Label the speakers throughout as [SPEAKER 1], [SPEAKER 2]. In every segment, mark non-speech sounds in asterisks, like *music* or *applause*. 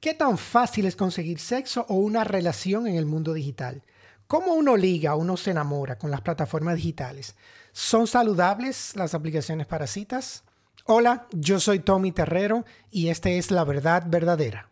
[SPEAKER 1] ¿Qué tan fácil es conseguir sexo o una relación en el mundo digital? ¿Cómo uno liga, uno se enamora con las plataformas digitales? ¿Son saludables las aplicaciones para citas? Hola, yo soy Tommy Terrero y esta es La Verdad Verdadera.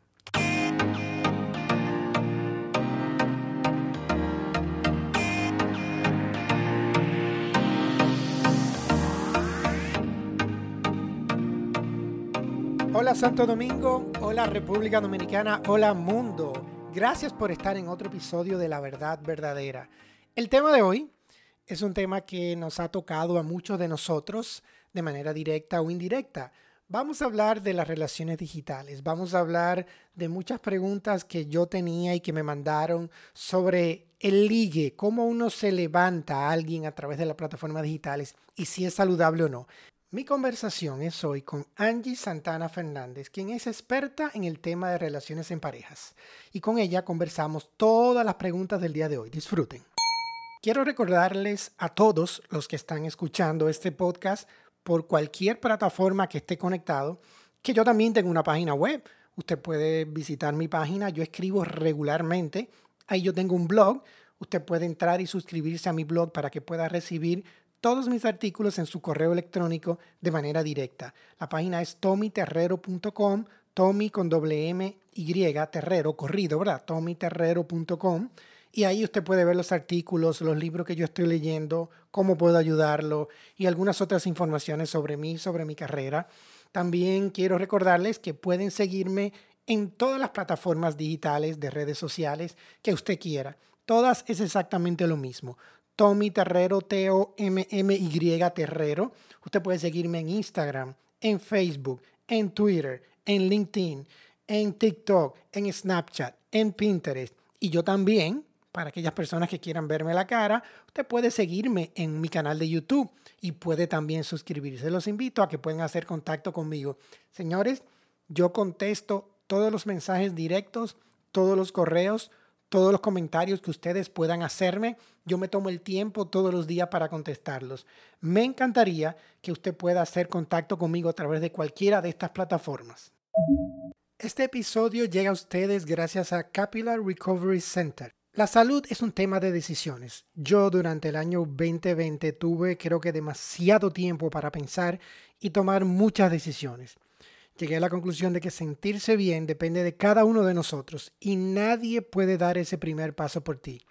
[SPEAKER 1] Hola Santo Domingo, hola República Dominicana, hola mundo. Gracias por estar en otro episodio de La Verdad Verdadera. El tema de hoy es un tema que nos ha tocado a muchos de nosotros de manera directa o indirecta. Vamos a hablar de las relaciones digitales, vamos a hablar de muchas preguntas que yo tenía y que me mandaron sobre el ligue, cómo uno se levanta a alguien a través de las plataformas digitales y si es saludable o no. Mi conversación es hoy con Angie Santana Fernández, quien es experta en el tema de relaciones en parejas. Y con ella conversamos todas las preguntas del día de hoy. Disfruten. Quiero recordarles a todos los que están escuchando este podcast por cualquier plataforma que esté conectado, que yo también tengo una página web. Usted puede visitar mi página, yo escribo regularmente. Ahí yo tengo un blog. Usted puede entrar y suscribirse a mi blog para que pueda recibir todos mis artículos en su correo electrónico de manera directa. La página es tomiterrero.com, Tommy con doble M Y, Terrero, corrido, ¿verdad? tomiterrero.com. Y ahí usted puede ver los artículos, los libros que yo estoy leyendo, cómo puedo ayudarlo y algunas otras informaciones sobre mí, sobre mi carrera. También quiero recordarles que pueden seguirme en todas las plataformas digitales de redes sociales que usted quiera. Todas es exactamente lo mismo. Tommy Terrero, T-O-M-M-Y Terrero. Usted puede seguirme en Instagram, en Facebook, en Twitter, en LinkedIn, en TikTok, en Snapchat, en Pinterest. Y yo también, para aquellas personas que quieran verme la cara, usted puede seguirme en mi canal de YouTube y puede también suscribirse. Los invito a que puedan hacer contacto conmigo. Señores, yo contesto todos los mensajes directos, todos los correos, todos los comentarios que ustedes puedan hacerme. Yo me tomo el tiempo todos los días para contestarlos. Me encantaría que usted pueda hacer contacto conmigo a través de cualquiera de estas plataformas. Este episodio llega a ustedes gracias a Capillary Recovery Center. La salud es un tema de decisiones. Yo durante el año 2020 tuve creo que demasiado tiempo para pensar y tomar muchas decisiones llegué a la conclusión de que sentirse bien depende de cada uno de nosotros y nadie puede dar ese primer paso por ti.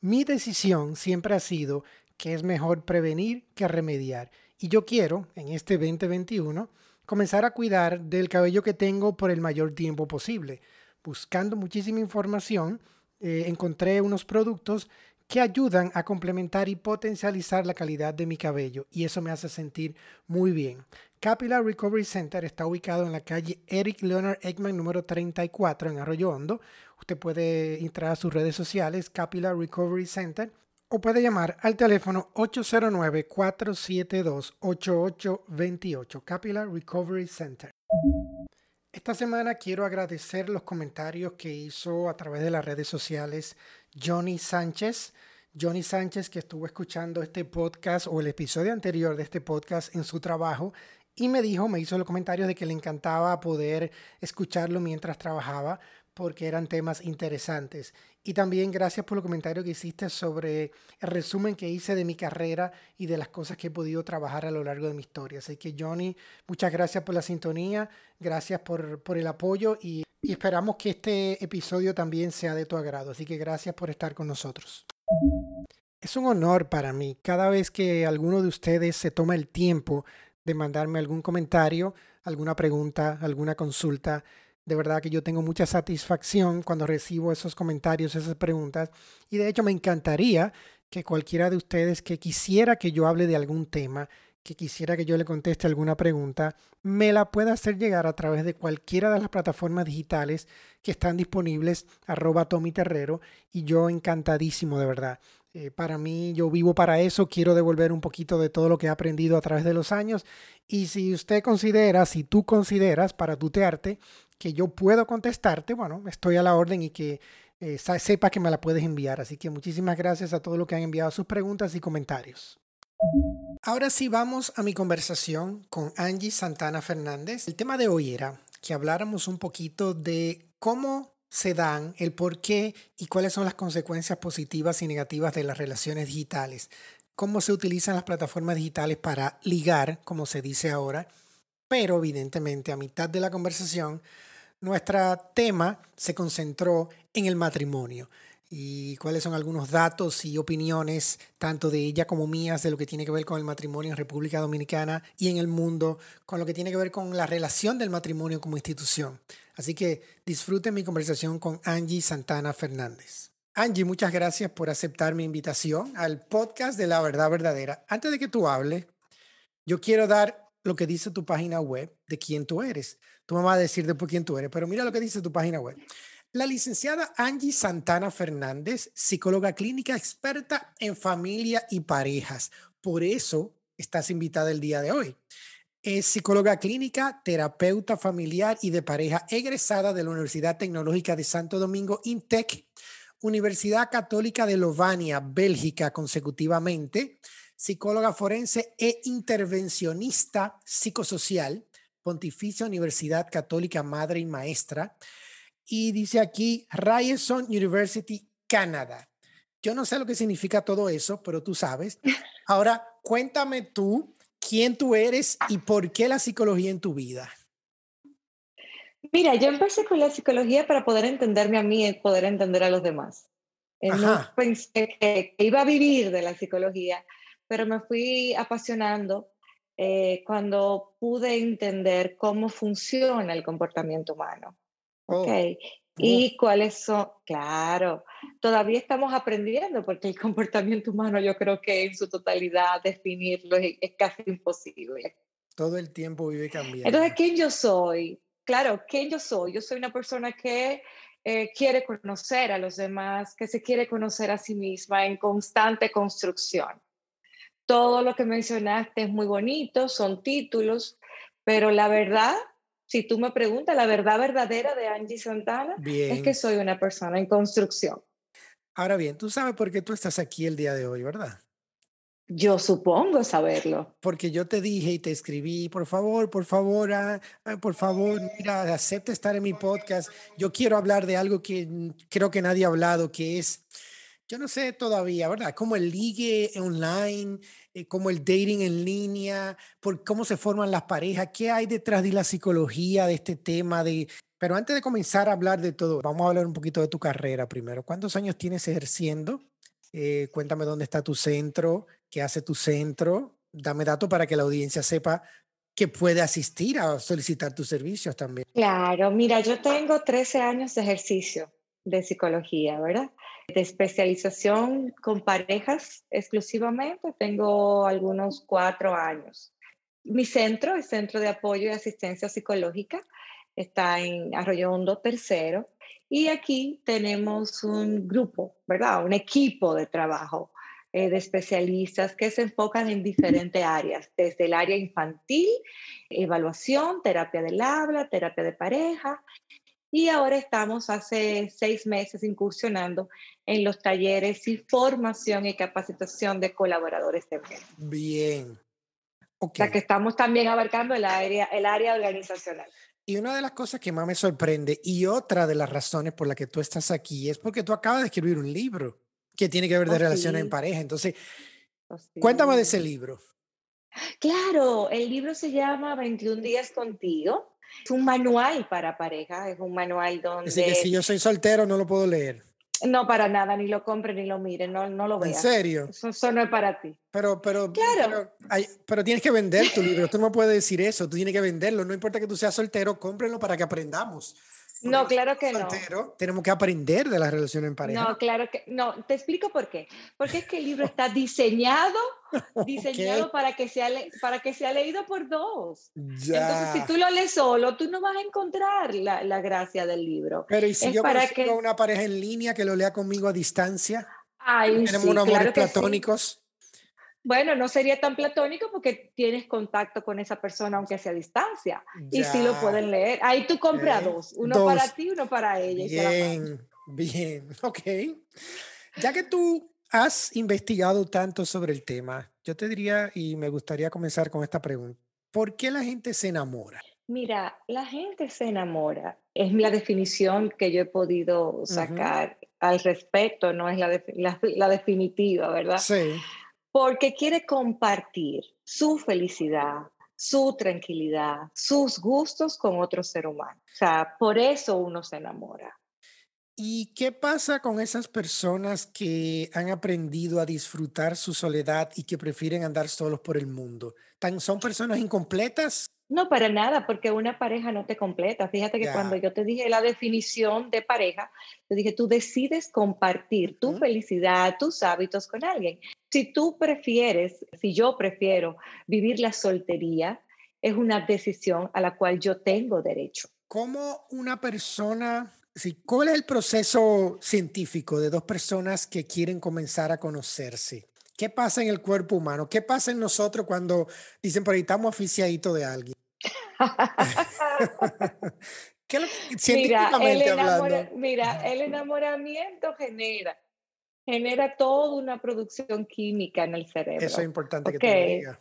[SPEAKER 1] Mi decisión siempre ha sido que es mejor prevenir que remediar. Y yo quiero, en este 2021, comenzar a cuidar del cabello que tengo por el mayor tiempo posible. Buscando muchísima información, eh, encontré unos productos que ayudan a complementar y potencializar la calidad de mi cabello y eso me hace sentir muy bien. Capillary Recovery Center está ubicado en la calle Eric Leonard Eggman número 34 en Arroyo Hondo. Usted puede entrar a sus redes sociales Capillary Recovery Center o puede llamar al teléfono 809-472-8828 Capillary Recovery Center. Esta semana quiero agradecer los comentarios que hizo a través de las redes sociales Johnny Sánchez. Johnny Sánchez que estuvo escuchando este podcast o el episodio anterior de este podcast en su trabajo y me dijo, me hizo los comentarios de que le encantaba poder escucharlo mientras trabajaba porque eran temas interesantes. Y también gracias por los comentarios que hiciste sobre el resumen que hice de mi carrera y de las cosas que he podido trabajar a lo largo de mi historia. Así que Johnny, muchas gracias por la sintonía, gracias por, por el apoyo y, y esperamos que este episodio también sea de tu agrado. Así que gracias por estar con nosotros. Es un honor para mí cada vez que alguno de ustedes se toma el tiempo de mandarme algún comentario, alguna pregunta, alguna consulta de verdad que yo tengo mucha satisfacción cuando recibo esos comentarios, esas preguntas. Y de hecho me encantaría que cualquiera de ustedes que quisiera que yo hable de algún tema, que quisiera que yo le conteste alguna pregunta, me la pueda hacer llegar a través de cualquiera de las plataformas digitales que están disponibles, arroba Tommy Terrero, y yo encantadísimo de verdad. Eh, para mí, yo vivo para eso, quiero devolver un poquito de todo lo que he aprendido a través de los años. Y si usted considera, si tú consideras para tutearte que yo puedo contestarte, bueno, estoy a la orden y que eh, sepa que me la puedes enviar. Así que muchísimas gracias a todos los que han enviado sus preguntas y comentarios. Ahora sí vamos a mi conversación con Angie Santana Fernández. El tema de hoy era que habláramos un poquito de cómo se dan, el por qué y cuáles son las consecuencias positivas y negativas de las relaciones digitales. Cómo se utilizan las plataformas digitales para ligar, como se dice ahora. Pero evidentemente a mitad de la conversación, nuestro tema se concentró en el matrimonio y cuáles son algunos datos y opiniones, tanto de ella como mías, de lo que tiene que ver con el matrimonio en República Dominicana y en el mundo, con lo que tiene que ver con la relación del matrimonio como institución. Así que disfruten mi conversación con Angie Santana Fernández. Angie, muchas gracias por aceptar mi invitación al podcast de La Verdad Verdadera. Antes de que tú hables, yo quiero dar lo que dice tu página web de quién tú eres. Me vas a decir después quién tú eres, pero mira lo que dice tu página web. La licenciada Angie Santana Fernández, psicóloga clínica experta en familia y parejas. Por eso estás invitada el día de hoy. Es psicóloga clínica, terapeuta familiar y de pareja egresada de la Universidad Tecnológica de Santo Domingo, INTEC, Universidad Católica de Lovania, Bélgica, consecutivamente, psicóloga forense e intervencionista psicosocial, Pontificia Universidad Católica Madre y Maestra, y dice aquí Ryerson University, Canadá. Yo no sé lo que significa todo eso, pero tú sabes. *laughs* Ahora, cuéntame tú quién tú eres y por qué la psicología en tu vida.
[SPEAKER 2] Mira, yo empecé con la psicología para poder entenderme a mí y poder entender a los demás. Eh, no pensé que iba a vivir de la psicología, pero me fui apasionando eh, cuando pude entender cómo funciona el comportamiento humano. Oh, ok. ¿Y cuáles son? Claro, todavía estamos aprendiendo porque el *laughs* comportamiento humano yo creo que en su totalidad definirlo es, casi imposible.
[SPEAKER 1] Todo el tiempo vive cambiando.
[SPEAKER 2] Entonces, ¿quién yo soy? Claro, ¿quién yo soy? Yo soy una persona que eh, quiere conocer a los demás, que se quiere conocer a sí misma en constante construcción. Todo lo que mencionaste es muy bonito, son títulos, pero la verdad si tú me preguntas, la verdad verdadera de Angie Santana es que soy una persona en construcción.
[SPEAKER 1] Ahora bien, tú sabes por qué tú estás aquí el día de hoy, ¿verdad?
[SPEAKER 2] Yo supongo saberlo.
[SPEAKER 1] Porque yo te dije y te escribí, por favor, por favor, ah, ah, por favor, mira, acepta estar en mi podcast. Yo quiero hablar de algo que creo que nadie ha hablado, que es, yo no sé todavía, ¿verdad? Como el ligue online, eh, como el dating en línea, por cómo se forman las parejas, qué hay detrás de la psicología de este tema de... Pero antes de comenzar a hablar de todo, vamos a hablar un poquito de tu carrera primero. ¿Cuántos años tienes ejerciendo? Eh, cuéntame dónde está tu centro, qué hace tu centro. Dame datos para que la audiencia sepa que puede asistir a solicitar tus servicios también.
[SPEAKER 2] Claro, mira, yo tengo 13 años de ejercicio de psicología, ¿verdad? de especialización con parejas exclusivamente, tengo algunos cuatro años. Mi centro, el Centro de Apoyo y Asistencia Psicológica, está en Arroyo Hondo Tercero y aquí tenemos un grupo, ¿verdad? Un equipo de trabajo eh, de especialistas que se enfocan en diferentes áreas, desde el área infantil, evaluación, terapia del habla, terapia de pareja y ahora estamos hace seis meses incursionando en los talleres y formación y capacitación de colaboradores de
[SPEAKER 1] Bien.
[SPEAKER 2] O sea que estamos también abarcando el área, el área organizacional.
[SPEAKER 1] Y una de las cosas que más me sorprende y otra de las razones por las que tú estás aquí es porque tú acabas de escribir un libro que tiene que ver de oh, relaciones en pareja. Entonces, oh, cuéntame de ese libro.
[SPEAKER 2] Claro, el libro se llama 21 días contigo es un manual para pareja, es un manual donde...
[SPEAKER 1] Así que si yo soy soltero no lo puedo leer.
[SPEAKER 2] No, para nada, ni lo compre ni lo mire, no, no lo veas.
[SPEAKER 1] ¿En serio?
[SPEAKER 2] Eso, no es para ti.
[SPEAKER 1] Pero, pero, claro. pero, pero, tienes que vender tu libro, tú no puedes decir eso, tú tienes que venderlo, no importa que tú seas soltero, cómprenlo para que aprendamos.
[SPEAKER 2] No, claro que no.
[SPEAKER 1] Tenemos que aprender de la relación en pareja.
[SPEAKER 2] No, claro que no. Te explico por qué. Porque es que el libro está diseñado, *laughs* diseñado para que sea para que sea leído por dos. Entonces, si tú lo lees solo, tú no vas a encontrar la, la gracia del libro.
[SPEAKER 1] Pero y si yo para que... una pareja en línea que lo lea conmigo a distancia, tenemos unos amores platónicos.
[SPEAKER 2] Bueno, no sería tan platónico porque tienes contacto con esa persona aunque sea a distancia. Y sí lo pueden leer. Ahí tú compras dos, uno para ti, uno para ella.
[SPEAKER 1] Bien, bien, *laughs* ok. Ya que tú has investigado tanto sobre el tema, yo te diría y me gustaría comenzar con esta pregunta. ¿Por qué la gente se enamora?
[SPEAKER 2] Mira, la gente se enamora Es la definición que yo he podido sacar al respecto, no es la, la, definitiva, ¿verdad?
[SPEAKER 1] Sí.
[SPEAKER 2] Porque quiere compartir su felicidad, su tranquilidad, sus gustos con otro ser humano. O sea, por eso uno se enamora.
[SPEAKER 1] ¿Y qué pasa con esas personas que han aprendido a disfrutar su soledad y que prefieren andar solos por el mundo? ¿Son personas incompletas?
[SPEAKER 2] No, para nada, porque una pareja no te completa. Fíjate que cuando yo te dije la definición de pareja, te dije, tú decides compartir tu felicidad, tus hábitos con alguien. Si tú prefieres, si yo prefiero vivir la soltería, es una decisión a la cual yo tengo derecho.
[SPEAKER 1] ¿Cómo una persona ¿Cuál es el proceso científico de dos personas que quieren comenzar a conocerse? ¿Qué pasa en el cuerpo humano? ¿Qué pasa en nosotros cuando dicen por ahí estamos aficiaditos de alguien? *laughs*
[SPEAKER 2] ¿Qué científicamente mira, hablando? Mira, el enamoramiento genera, genera toda una producción química en el cerebro.
[SPEAKER 1] Eso es importante que te lo diga.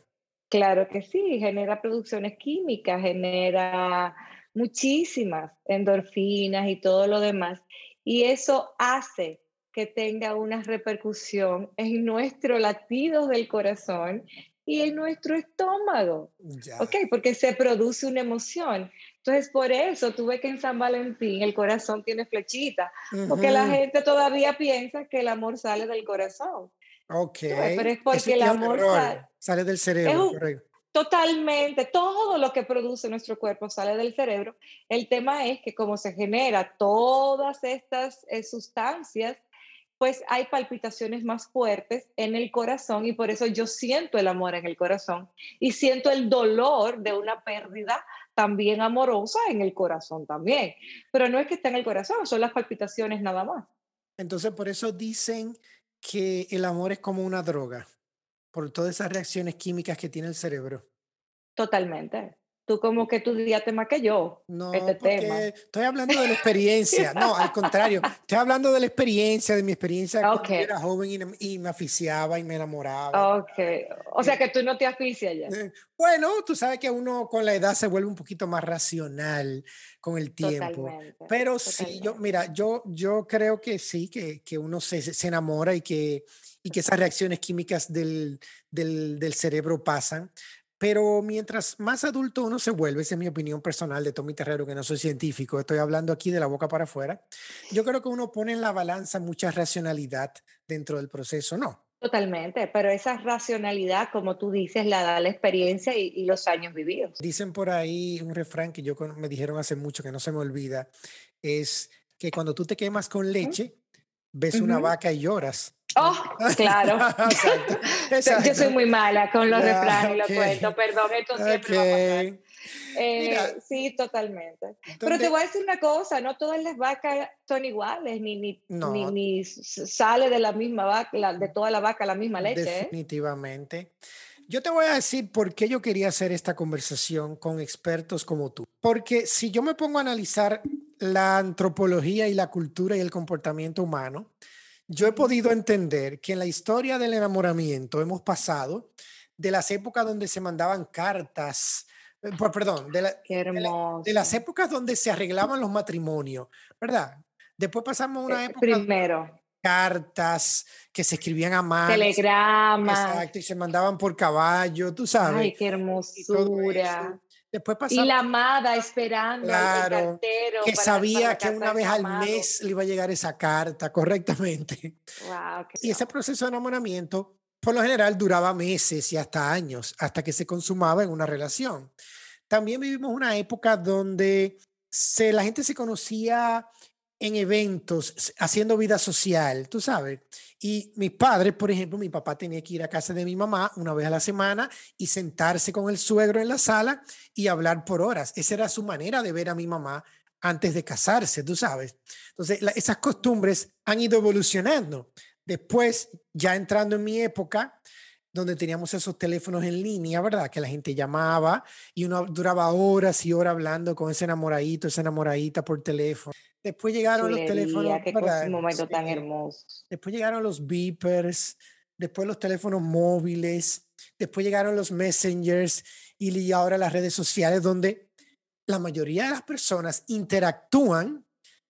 [SPEAKER 2] Claro que sí, genera producciones químicas, genera muchísimas endorfinas y todo lo demás. Y eso hace que tenga una repercusión en nuestro latido del corazón y en nuestro estómago. ¿Ok? Porque se produce una emoción. Entonces, por eso tuve que en San Valentín el corazón tiene flechita, porque la gente todavía piensa que el amor sale del corazón.
[SPEAKER 1] Ok.
[SPEAKER 2] Pero es porque el amor
[SPEAKER 1] sale, del cerebro, correcto.
[SPEAKER 2] Totalmente, todo lo que produce nuestro cuerpo sale del cerebro. El tema es que como se genera todas estas eh, sustancias, pues hay palpitaciones más fuertes en el corazón y por eso yo siento el amor en el corazón y siento el dolor de una pérdida también amorosa en el corazón también. Pero no es que esté en el corazón, son las palpitaciones nada más.
[SPEAKER 1] Entonces, por eso dicen que el amor es como una droga por todas esas reacciones químicas que tiene el cerebro.
[SPEAKER 2] Totalmente. Tú como que tú dirías más que yo.
[SPEAKER 1] No, este tema. estoy hablando de la experiencia. No, al contrario. Estoy hablando de la experiencia, de mi experiencia cuando era joven y, me aficiaba y me enamoraba.
[SPEAKER 2] Ok. O sea que tú no te aficias ya.
[SPEAKER 1] Eh, bueno, tú sabes que uno con la edad se vuelve un poquito más racional con el tiempo. Totalmente, Pero sí, yo, mira, yo, yo creo que sí, que, que uno se, se enamora y que y que esas reacciones químicas del, del, cerebro pasan. Pero mientras más adulto uno se vuelve, esa es mi opinión personal de Tommy Terrero, que no soy científico, estoy hablando aquí de la boca para afuera, yo creo que uno pone en la balanza mucha racionalidad dentro del proceso, ¿no?
[SPEAKER 2] Totalmente, pero esa racionalidad, como tú dices, la da la experiencia y, los años vividos.
[SPEAKER 1] Dicen por ahí un refrán que yo me dijeron hace mucho, que no se me olvida, es que cuando tú te quemas con leche, ves una vaca y lloras.
[SPEAKER 2] Oh, *laughs* claro. *laughs* Yo soy muy mala con los refranes y los cuentos, perdón, esto siempre va a pasar. Eh, sí, totalmente. Pero te voy a decir una cosa, no todas las vacas son iguales, ni, ni, ni, sale de la misma vaca, de toda la vaca la misma leche.
[SPEAKER 1] ¿eh? Definitivamente. Yo te voy a decir por qué yo quería hacer esta conversación con expertos como tú. Porque si yo me pongo a analizar la antropología y la cultura y el comportamiento humano, yo he podido entender que en la historia del enamoramiento hemos pasado de las épocas donde se mandaban cartas, eh, perdón, de, de, las épocas donde se arreglaban los matrimonios, ¿verdad? Después pasamos a una eh, época...
[SPEAKER 2] Primero.
[SPEAKER 1] Cartas que se escribían a mano.
[SPEAKER 2] Telegramas.
[SPEAKER 1] Exacto, y se mandaban por caballo, tú sabes.
[SPEAKER 2] Ay, qué hermosura.
[SPEAKER 1] Después pasamos,
[SPEAKER 2] y la amada esperando
[SPEAKER 1] claro, al cartero que sabía que una vez al mes le iba a llegar esa carta correctamente.
[SPEAKER 2] Wow,
[SPEAKER 1] y ese proceso de enamoramiento, por lo general, duraba meses y hasta años, hasta que se consumaba en una relación. También vivimos una época donde se, la gente se conocía en eventos, haciendo vida social, tú sabes. Y mis padres, por ejemplo, mi papá tenía que ir a casa de mi mamá una vez a la semana y sentarse con el suegro en la sala y hablar por horas. Esa era su manera de ver a mi mamá antes de casarse, tú sabes. Entonces, esas costumbres han ido evolucionando. Después, ya entrando en mi época, donde teníamos esos teléfonos en línea, ¿verdad? Que la gente llamaba y uno duraba horas y horas hablando con ese enamoradito, esa enamoradita por teléfono. Después llegaron los teléfonos.
[SPEAKER 2] Qué Un momento tan hermoso.
[SPEAKER 1] Después llegaron los beepers, después los teléfonos móviles, después llegaron los messengers y ahora las redes sociales donde la mayoría de las personas interactúan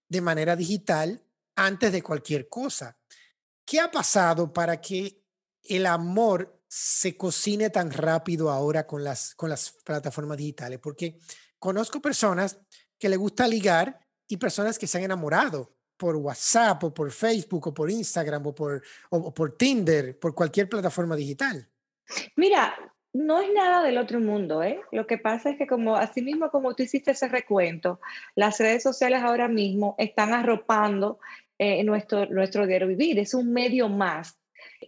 [SPEAKER 1] de manera digital antes de cualquier cosa. ¿Qué ha pasado para que el amor se cocine tan rápido ahora con las, con las plataformas digitales? Porque conozco personas que le gusta ligar y personas que se han enamorado por WhatsApp o por Facebook o por Instagram o por, o por Tinder, por cualquier plataforma digital.
[SPEAKER 2] Mira, no es nada del otro mundo, ¿eh? Lo que pasa es que como así mismo como tú hiciste ese recuento, las redes sociales ahora mismo están arropando eh, nuestro, nuestro diario vivir. Es un medio más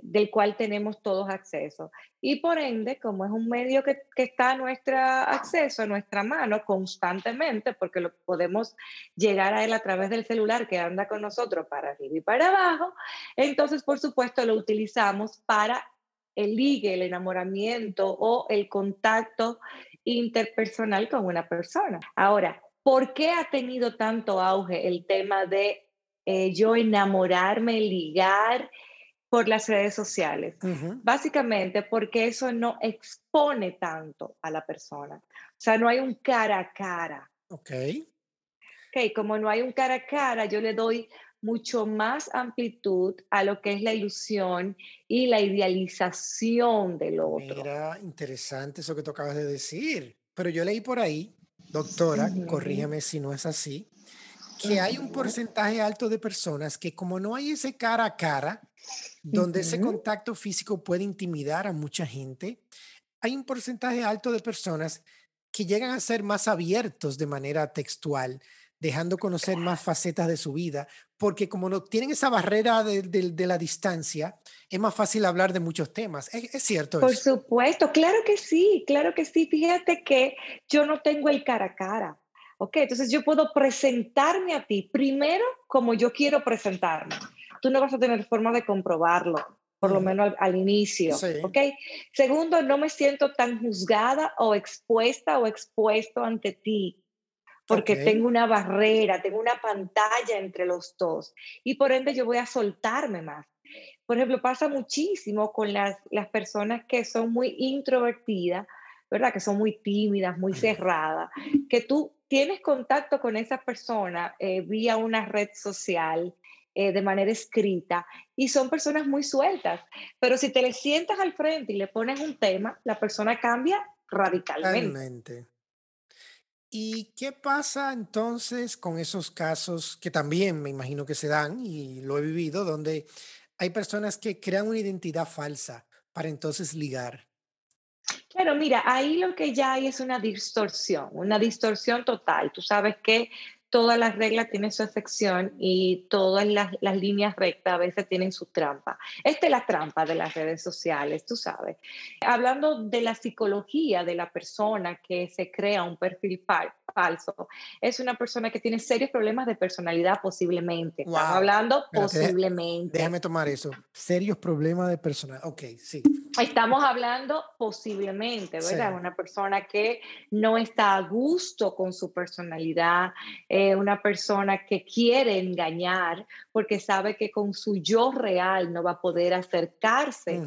[SPEAKER 2] del cual tenemos todos acceso. Y por ende, como es un medio que, que, está a nuestro acceso, a nuestra mano constantemente, porque lo podemos llegar a él a través del celular que anda con nosotros para arriba y para abajo, entonces, por supuesto, lo utilizamos para el ligue, el enamoramiento o el contacto interpersonal con una persona. Ahora, ¿por qué ha tenido tanto auge el tema de eh, yo enamorarme, ligar por las redes sociales? Básicamente porque eso no expone tanto a la persona. O sea, no hay un cara a cara.
[SPEAKER 1] Ok.
[SPEAKER 2] Ok, como no hay un cara a cara, yo le doy mucho más amplitud a lo que es la ilusión y la idealización del otro.
[SPEAKER 1] Mira, interesante eso que tú acabas de decir. Pero yo leí por ahí, doctora, corrígeme si no es así, que hay un porcentaje alto de personas que como no hay ese cara a cara, donde ese contacto físico puede intimidar a mucha gente, hay un porcentaje alto de personas que llegan a ser más abiertos de manera textual, dejando conocer más facetas de su vida, porque como no tienen esa barrera de, de, la distancia, es más fácil hablar de muchos temas. ¿Es, cierto
[SPEAKER 2] Por supuesto, claro que sí, claro que sí. Fíjate que yo no tengo el cara a cara. Ok, entonces yo puedo presentarme a ti primero como yo quiero presentarme. Tú no vas a tener forma de comprobarlo, por lo menos al, inicio. Ok. Segundo, no me siento tan juzgada o expuesta o expuesto ante ti porque tengo una barrera, tengo una pantalla entre los dos y por ende yo voy a soltarme más. Por ejemplo, pasa muchísimo con las, las personas que son muy introvertidas, ¿verdad? Que son muy tímidas, muy cerradas, que tú tienes contacto con esa persona eh, vía una red social, eh, de manera escrita y son personas muy sueltas. Pero si te le sientas al frente y le pones un tema, la persona cambia radicalmente.
[SPEAKER 1] ¿Y qué pasa entonces con esos casos que también me imagino que se dan y lo he vivido, donde hay personas que crean una identidad falsa para entonces ligar?
[SPEAKER 2] Claro, mira, ahí lo que ya hay es una distorsión, una distorsión total. Tú sabes que todas las reglas tienen su excepción y todas las, las, líneas rectas a veces tienen su trampa. Esta es la trampa de las redes sociales, tú sabes. Hablando de la psicología de la persona que se crea un perfil falso, es una persona que tiene serios problemas de personalidad posiblemente. Estamos hablando posiblemente.
[SPEAKER 1] Déjame tomar eso. Serios problemas de personalidad. Ok, sí.
[SPEAKER 2] Estamos hablando posiblemente, ¿verdad? Una persona que no está a gusto con su personalidad. Eh, una persona que quiere engañar porque sabe que con su yo real no va a poder acercarse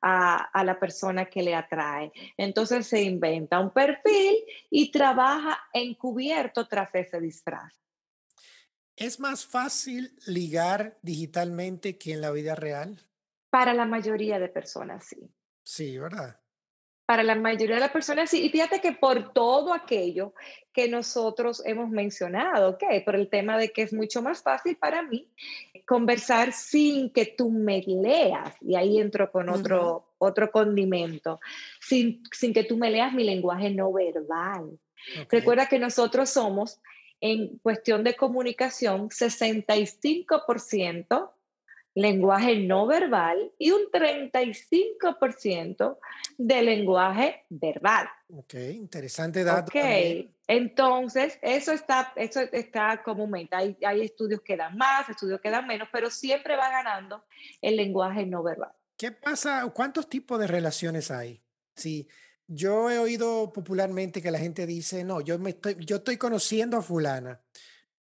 [SPEAKER 2] a, a, la persona que le atrae. Entonces se inventa un perfil y trabaja encubierto tras ese disfraz.
[SPEAKER 1] ¿Es más fácil ligar digitalmente que en la vida real?
[SPEAKER 2] Para la mayoría de personas, sí.
[SPEAKER 1] Sí, ¿verdad?
[SPEAKER 2] para la mayoría de las personas, y fíjate que por todo aquello que nosotros hemos mencionado, ¿ok? Por el tema de que es mucho más fácil para mí conversar sin que tú me leas, y ahí entro con otro, otro condimento, sin, sin que tú me leas mi lenguaje no verbal. Recuerda que nosotros somos, en cuestión de comunicación, 65% lenguaje no verbal y un 35% de lenguaje verbal.
[SPEAKER 1] Ok, interesante dato.
[SPEAKER 2] Ok, entonces eso está, eso está comúnmente. Hay, hay estudios que dan más, estudios que dan menos, pero siempre va ganando el lenguaje no verbal.
[SPEAKER 1] ¿Qué pasa? ¿Cuántos tipos de relaciones hay? Sí, yo he oído popularmente que la gente dice, no, yo, me estoy, yo estoy conociendo a fulana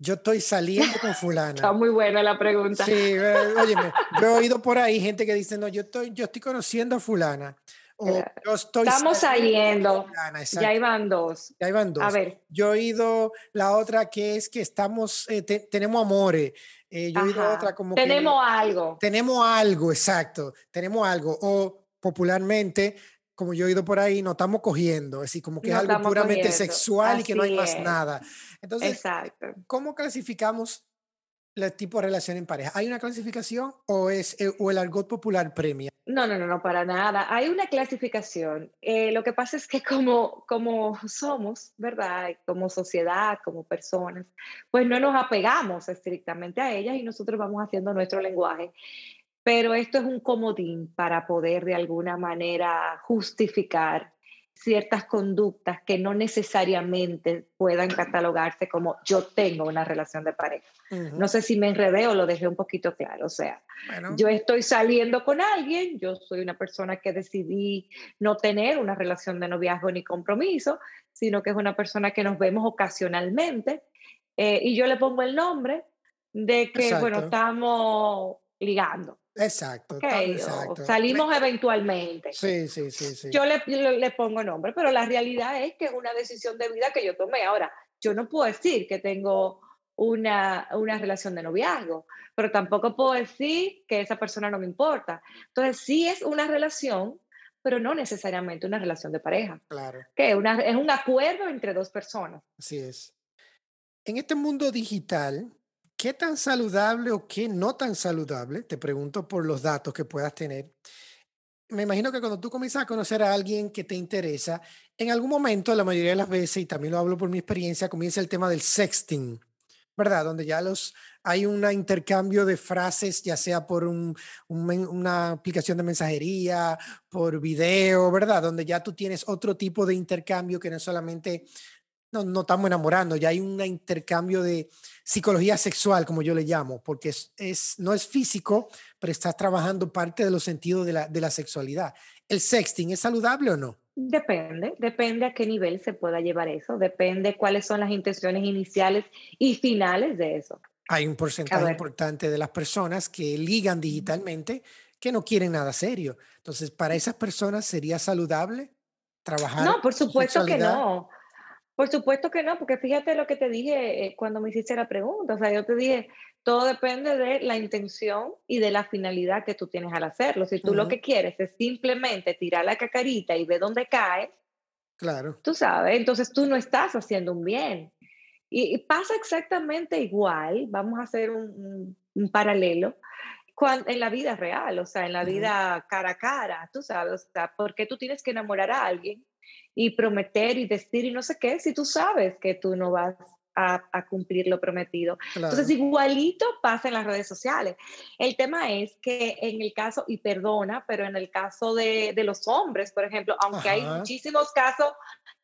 [SPEAKER 1] yo estoy saliendo con fulana.
[SPEAKER 2] Está muy buena la pregunta.
[SPEAKER 1] Sí, eh, oye, yo he oído por ahí gente que dice, no, yo estoy, yo estoy conociendo a fulana.
[SPEAKER 2] Estamos saliendo. ya iban dos.
[SPEAKER 1] Ya iban dos. A ver. Yo he oído la otra que es que estamos, eh, tenemos amores. Eh, yo he oído otra como
[SPEAKER 2] Tenemos algo.
[SPEAKER 1] Tenemos algo, exacto. Tenemos algo. O popularmente, como yo he oído por ahí, no estamos cogiendo. Es decir, como que es algo puramente sexual y que no hay más nada. Entonces, exacto. ¿cómo clasificamos el tipo de relación en pareja? ¿Hay una clasificación o, es, eh, o el argot popular premia?
[SPEAKER 2] No, no, no, no, para nada. Hay una clasificación. Eh, lo que pasa es que como, como somos, ¿verdad? Como sociedad, como personas, pues no nos apegamos estrictamente a ellas y nosotros vamos haciendo nuestro lenguaje. Pero esto es un comodín para poder de alguna manera justificar ciertas conductas que no necesariamente puedan catalogarse como yo tengo una relación de pareja. No sé si me enredé o lo dejé un poquito claro. O sea, yo estoy saliendo con alguien, yo soy una persona que decidí no tener una relación de noviazgo ni compromiso, sino que es una persona que nos vemos ocasionalmente eh, y yo le pongo el nombre de que, bueno, estamos ligando.
[SPEAKER 1] Exacto, exacto.
[SPEAKER 2] Salimos eventualmente.
[SPEAKER 1] Sí, sí, sí, sí.
[SPEAKER 2] Yo le, le, pongo nombre, pero la realidad es que es una decisión de vida que yo tomé. Ahora, yo no puedo decir que tengo una, una relación de noviazgo, pero tampoco puedo decir que esa persona no me importa. Entonces, sí es una relación, pero no necesariamente una relación de pareja.
[SPEAKER 1] Claro.
[SPEAKER 2] Que una, es un acuerdo entre dos personas.
[SPEAKER 1] Así es. En este mundo digital, ¿Qué tan saludable o qué no tan saludable? Te pregunto por los datos que puedas tener. Me imagino que cuando tú comienzas a conocer a alguien que te interesa, en algún momento, la mayoría de las veces, y también lo hablo por mi experiencia, comienza el tema del sexting, ¿verdad? Donde ya los, hay un intercambio de frases, ya sea por un, una aplicación de mensajería, por video, ¿verdad? Donde ya tú tienes otro tipo de intercambio que no solamente no, no estamos enamorando, ya hay un intercambio de psicología sexual, como yo le llamo, porque es, es, no es físico, pero estás trabajando parte de los sentidos de la, de la sexualidad. ¿El sexting es saludable o no?
[SPEAKER 2] Depende, depende a qué nivel se pueda llevar eso, depende cuáles son las intenciones iniciales y finales de eso.
[SPEAKER 1] Hay un porcentaje importante de las personas que ligan digitalmente que no quieren nada serio. Entonces, para esas personas sería saludable trabajar.
[SPEAKER 2] No, por supuesto que no. Por supuesto que no, porque fíjate lo que te dije eh, cuando me hiciste la pregunta. O sea, yo te dije, todo depende de la intención y de la finalidad que tú tienes al hacerlo. Si tú lo que quieres es simplemente tirar la cacarita y ver dónde cae,
[SPEAKER 1] claro.
[SPEAKER 2] tú sabes, entonces tú no estás haciendo un bien. Y, pasa exactamente igual, vamos a hacer un, paralelo, en la vida real, o sea, en la vida cara a cara, tú sabes, o sea, ¿por qué tú tienes que enamorar a alguien y prometer y decir y no sé qué, si tú sabes que tú no vas a, cumplir lo prometido. Entonces, igualito pasa en las redes sociales. El tema es que en el caso, y perdona, pero en el caso de, de los hombres, por ejemplo, aunque hay muchísimos casos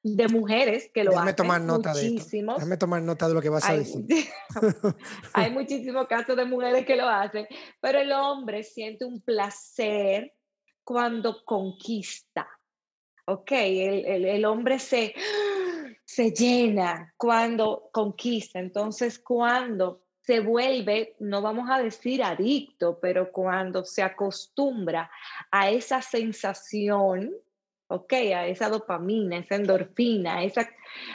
[SPEAKER 2] de mujeres que lo
[SPEAKER 1] Déjame
[SPEAKER 2] hacen.
[SPEAKER 1] tomar nota muchísimos, de Déjame tomar nota de lo que vas a decir. *laughs*
[SPEAKER 2] hay muchísimos casos de mujeres que lo hacen, pero el hombre siente un placer cuando conquista ok, el, el, hombre se, se llena cuando conquista, entonces cuando se vuelve, no vamos a decir adicto, pero cuando se acostumbra a esa sensación, ok, a esa dopamina, esa endorfina, esa,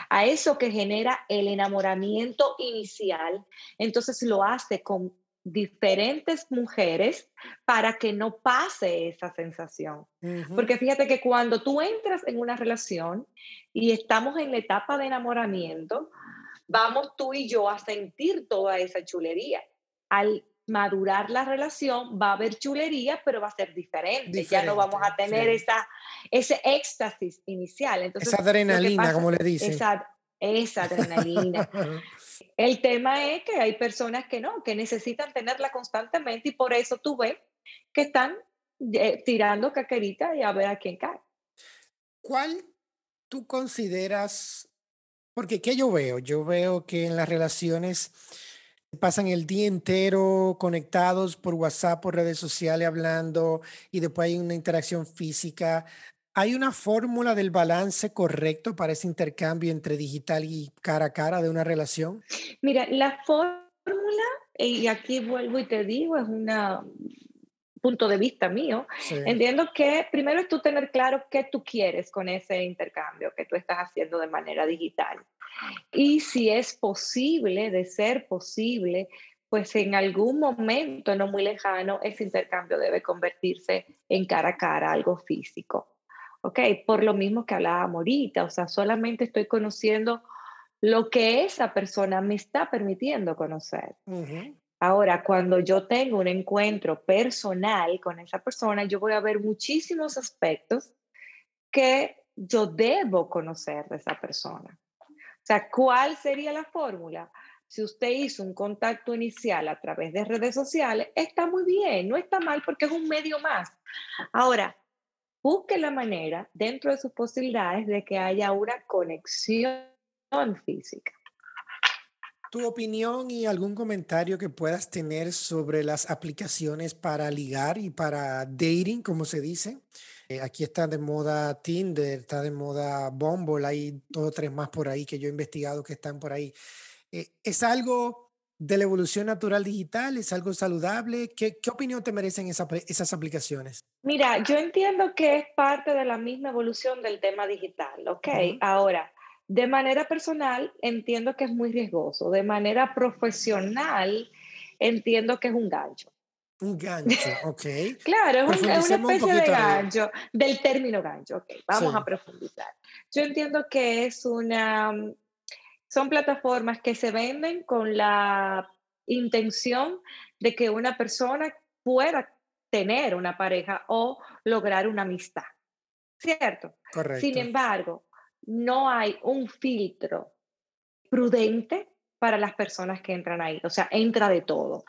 [SPEAKER 2] a eso que genera el enamoramiento inicial, entonces lo hace con diferentes mujeres para que no pase esa sensación. Porque fíjate que cuando tú entras en una relación y estamos en la etapa de enamoramiento, vamos tú y yo a sentir toda esa chulería. Al madurar la relación va a haber chulería, pero va a ser diferente. ya no vamos a tener esa, ese éxtasis inicial. Entonces,
[SPEAKER 1] esa adrenalina, como le dicen.
[SPEAKER 2] Esa, esa adrenalina. *laughs* El tema es que hay personas que no, que necesitan tenerla constantemente y por eso tú ves que están eh, tirando caquerita y a ver a quién cae.
[SPEAKER 1] ¿Cuál tú consideras? Porque ¿qué yo veo? Yo veo que en las relaciones pasan el día entero conectados por WhatsApp, por redes sociales, hablando y después hay una interacción física. ¿Hay una fórmula del balance correcto para ese intercambio entre digital y cara a cara de una relación?
[SPEAKER 2] Mira, la fórmula, y aquí vuelvo y te digo, es una punto de vista mío, entiendo que primero es tú tener claro qué tú quieres con ese intercambio que tú estás haciendo de manera digital. Y si es posible, de ser posible, pues en algún momento no muy lejano, ese intercambio debe convertirse en cara a cara, algo físico. ¿Ok? Por lo mismo que hablaba Morita, o sea, solamente estoy conociendo lo que esa persona me está permitiendo conocer. Ahora, cuando yo tengo un encuentro personal con esa persona, yo voy a ver muchísimos aspectos que yo debo conocer de esa persona. O sea, ¿cuál sería la fórmula? Si usted hizo un contacto inicial a través de redes sociales, está muy bien, no está mal porque es un medio más. Ahora, busque la manera dentro de sus posibilidades de que haya una conexión física.
[SPEAKER 1] Tu opinión y algún comentario que puedas tener sobre las aplicaciones para ligar y para dating, como se dice. Eh, aquí está de moda Tinder, está de moda Bumble, hay dos o tres más por ahí que yo he investigado que están por ahí. Eh, ¿Es algo de la evolución natural digital? ¿Es algo saludable? ¿Qué, qué opinión te merecen esas aplicaciones?
[SPEAKER 2] Mira, yo entiendo que es parte de la misma evolución del tema digital, ¿ok? Ahora, de manera personal, entiendo que es muy riesgoso. De manera profesional, entiendo que es un gancho.
[SPEAKER 1] Un gancho, ok. *laughs*
[SPEAKER 2] claro, es, una especie de gancho, del término gancho. Ok, vamos a profundizar. Yo entiendo que es una, son plataformas que se venden con la intención de que una persona pueda tener una pareja o lograr una amistad. ¿Cierto?
[SPEAKER 1] Correcto.
[SPEAKER 2] Sin embargo, no hay un filtro prudente para las personas que entran ahí. O sea, entra de todo.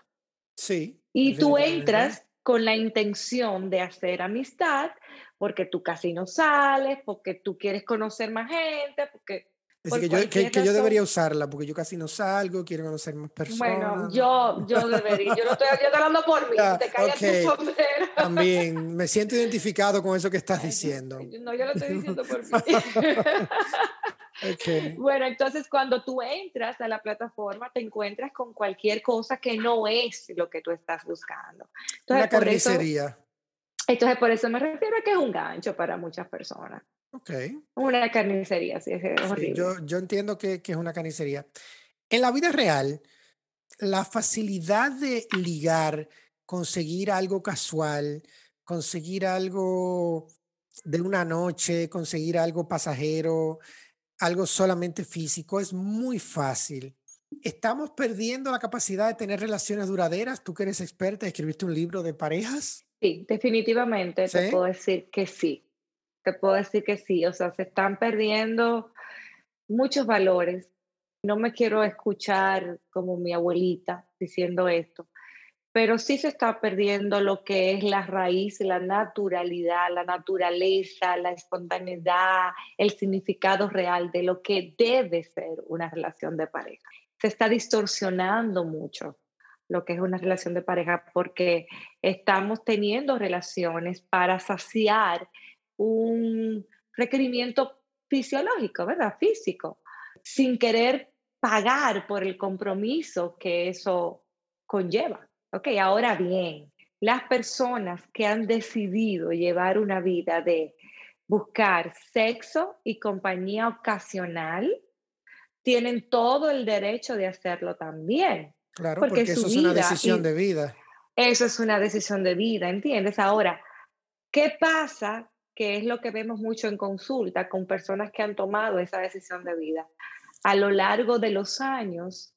[SPEAKER 1] Sí.
[SPEAKER 2] Y tú entras con la intención de hacer amistad, porque tú casi no sales, porque tú quieres conocer más gente, porque
[SPEAKER 1] que yo, que, yo, debería usarla porque yo casi no salgo, quiero conocer más personas.
[SPEAKER 2] Bueno, yo, yo debería, yo no estoy, hablando por mí, te callas tu
[SPEAKER 1] También me siento *laughs* identificado con eso que estás diciendo.
[SPEAKER 2] No, yo lo estoy diciendo por mí. *laughs* okay. Bueno, entonces cuando tú entras a la plataforma te encuentras con cualquier cosa que no es lo que tú estás buscando.
[SPEAKER 1] Entonces, Una carnicería.
[SPEAKER 2] entonces por eso me refiero a que es un gancho para muchas personas.
[SPEAKER 1] Ok.
[SPEAKER 2] Una carnicería, sí, es
[SPEAKER 1] yo, yo entiendo que, que es una carnicería. En la vida real, la facilidad de ligar, conseguir algo casual, conseguir algo de una noche, conseguir algo pasajero, algo solamente físico, es muy fácil. ¿Estamos perdiendo la capacidad de tener relaciones duraderas? Tú que eres experta, escribiste un libro de parejas.
[SPEAKER 2] Sí, definitivamente te puedo decir que sí te puedo decir que sí, o sea, se están perdiendo muchos valores. No me quiero escuchar como mi abuelita diciendo esto, pero sí se está perdiendo lo que es la raíz, la naturalidad, la naturaleza, la espontaneidad, el significado real de lo que debe ser una relación de pareja. Se está distorsionando mucho lo que es una relación de pareja porque estamos teniendo relaciones para saciar un requerimiento fisiológico, ¿verdad? Físico, sin querer pagar por el compromiso que eso conlleva. Ok, ahora bien, las personas que han decidido llevar una vida de buscar sexo y compañía ocasional tienen todo el derecho de hacerlo también.
[SPEAKER 1] Claro, porque, eso es una decisión de vida.
[SPEAKER 2] Eso es una decisión de vida, ¿entiendes? Ahora, ¿qué pasa que es lo que vemos mucho en consulta con personas que han tomado esa decisión de vida. A lo largo de los años,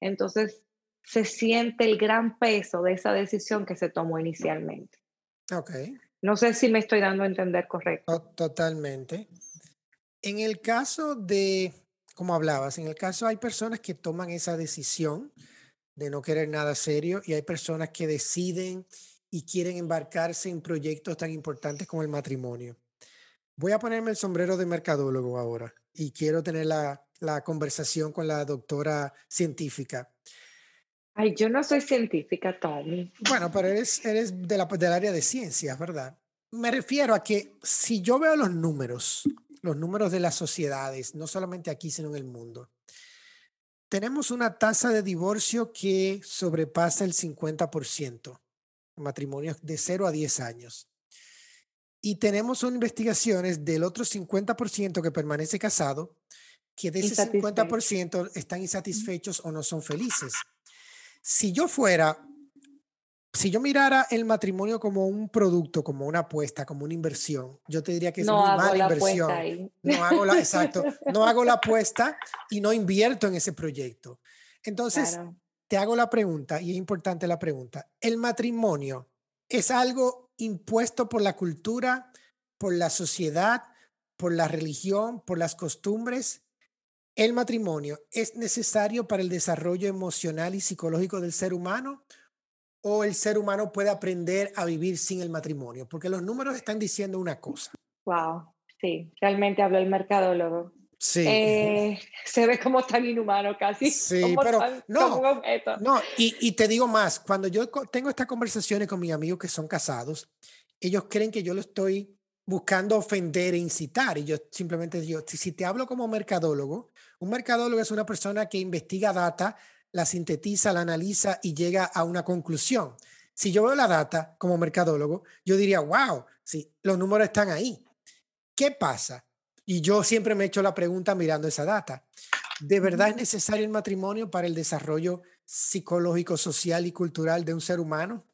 [SPEAKER 2] entonces se siente el gran peso de esa decisión que se tomó inicialmente.
[SPEAKER 1] Ok.
[SPEAKER 2] No sé si me estoy dando a entender correcto.
[SPEAKER 1] Totalmente. En el caso de, como hablabas, en el caso hay personas que toman esa decisión de no querer nada serio y hay personas que deciden y quieren embarcarse en proyectos tan importantes como el matrimonio. Voy a ponerme el sombrero de mercadólogo ahora y quiero tener la, la conversación con la doctora científica.
[SPEAKER 2] Ay, yo no soy científica, Tommy.
[SPEAKER 1] Bueno, pero eres, eres de la, del área de ciencias, ¿verdad? Me refiero a que si yo veo los números, los números de las sociedades, no solamente aquí, sino en el mundo, tenemos una tasa de divorcio que sobrepasa el 50%. Matrimonios de 0 a 10 años. Y tenemos investigaciones del otro 50% que permanece casado, que de ese 50% están insatisfechos o no son felices. Si yo fuera, si yo mirara el matrimonio como un producto, como una apuesta, como una inversión, yo te diría que es una mala inversión. No hago la, exacto, no hago la *laughs* apuesta y no invierto en ese proyecto. Entonces, te hago la pregunta, y es importante la pregunta, ¿el matrimonio es algo impuesto por la cultura, por la sociedad, por la religión, por las costumbres? ¿El matrimonio es necesario para el desarrollo emocional y psicológico del ser humano? ¿O el ser humano puede aprender a vivir sin el matrimonio? Porque los números están diciendo una cosa.
[SPEAKER 2] Wow, sí, realmente habló el mercadólogo. Sí. Eh, *laughs* se ve como tan inhumano casi. *laughs*
[SPEAKER 1] Sí, pero no, no y, y, te digo más, cuando yo tengo estas conversaciones con mis amigos que son casados, ellos creen que yo lo estoy buscando ofender e incitar. Y yo simplemente digo, si, si te hablo como mercadólogo, un mercadólogo es una persona que investiga data, la sintetiza, la analiza y llega a una conclusión. Si yo veo la data como mercadólogo, yo diría, wow, sí, los números están ahí. ¿Qué pasa? Y yo siempre me he hecho la pregunta mirando esa data. ¿De verdad es necesario el matrimonio para el desarrollo psicológico, social y cultural de un ser humano?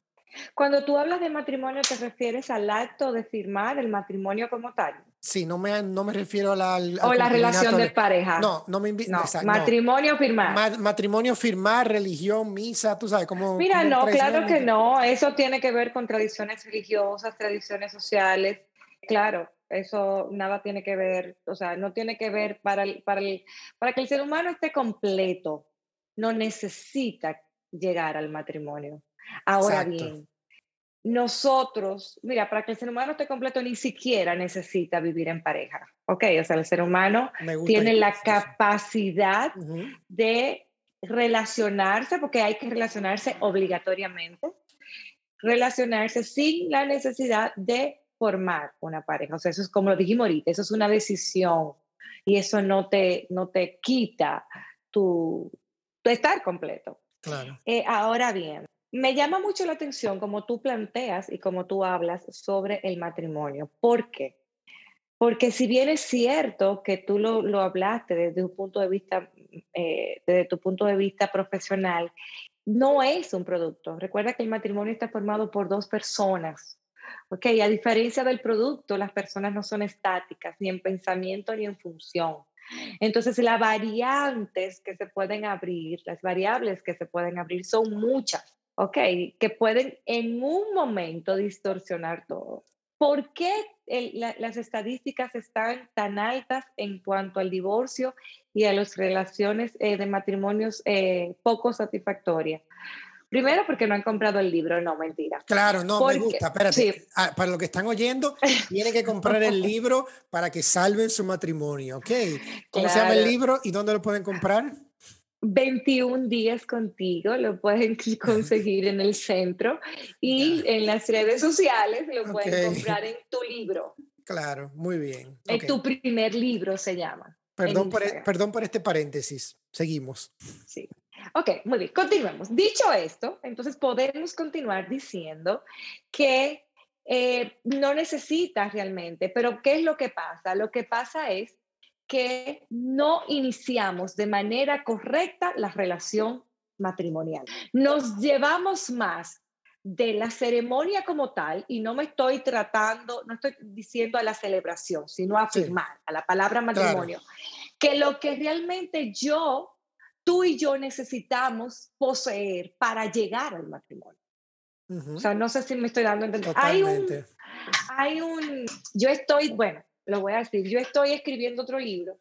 [SPEAKER 2] Cuando tú hablas de matrimonio, ¿te refieres al acto de firmar el matrimonio como tal?
[SPEAKER 1] Sí, no me, no me refiero a la...
[SPEAKER 2] o la relación de pareja.
[SPEAKER 1] No, no me
[SPEAKER 2] invito. No, matrimonio firmar.
[SPEAKER 1] matrimonio firmar, religión, misa, tú sabes, cómo...
[SPEAKER 2] Mira, no, claro que no. Eso tiene que ver con tradiciones religiosas, tradiciones sociales. Claro, eso nada tiene que ver, o sea, no tiene que ver para, para, para que el ser humano esté completo, no necesita llegar al matrimonio. Ahora bien, nosotros, mira, para que el ser humano esté completo ni siquiera necesita vivir en pareja, ¿ok? O sea, el ser humano tiene la capacidad de relacionarse, porque hay que relacionarse obligatoriamente, relacionarse sin la necesidad de formar una pareja. O sea, eso es como lo dijimos ahorita, eso es una decisión y eso no te, no te quita tu, tu estar completo.
[SPEAKER 1] Claro.
[SPEAKER 2] Eh, ahora bien, me llama mucho la atención como tú planteas y como tú hablas sobre el matrimonio. ¿Por qué? Porque si bien es cierto que tú lo, lo hablaste desde un punto de vista, eh, desde tu punto de vista profesional, no es un producto. Recuerda que el matrimonio está formado por dos personas Ok, a diferencia del producto, las personas no son estáticas, ni en pensamiento ni en función. Entonces, las variantes que se pueden abrir, las variables que se pueden abrir son muchas, ¿ok? Que pueden en un momento distorsionar todo. ¿Por qué las estadísticas están tan altas en cuanto al divorcio y a las relaciones eh, de matrimonios eh, poco satisfactorias? Primero porque no han comprado el libro, no, mentira.
[SPEAKER 1] Claro, no, me gusta. Espérate, ah, para los que están oyendo, tienen que comprar el *laughs* libro para que salven su matrimonio, ¿ok? ¿Cómo se llama el libro y dónde lo pueden comprar?
[SPEAKER 2] 21 días contigo, lo pueden *laughs* conseguir en el centro y en las redes sociales lo pueden comprar en tu libro.
[SPEAKER 1] Claro, muy bien.
[SPEAKER 2] En tu primer libro se llama.
[SPEAKER 1] Perdón por, e, perdón por este paréntesis. Seguimos.
[SPEAKER 2] Sí. Ok, muy bien, continuemos. Dicho esto, entonces podemos continuar diciendo que eh, no necesitas realmente, pero ¿qué es lo que pasa? Lo que pasa es que no iniciamos de manera correcta la relación matrimonial. Nos llevamos más de la ceremonia como tal, y no me estoy tratando, no estoy diciendo a la celebración, sino a firmar, a la palabra matrimonio, que lo que realmente yo tú y yo necesitamos poseer para llegar al matrimonio. O sea, no sé si me estoy dando a entender. Hay un, hay un, yo estoy, bueno, lo voy a decir, yo estoy escribiendo otro libro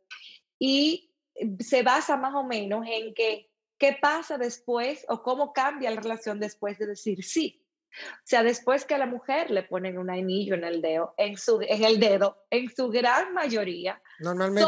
[SPEAKER 2] y se basa más o menos en que, qué pasa después o cómo cambia la relación después de decir sí. O sea, después que a la mujer le ponen un anillo en el dedo, en, su, en el dedo, en su gran mayoría,
[SPEAKER 1] Normalmente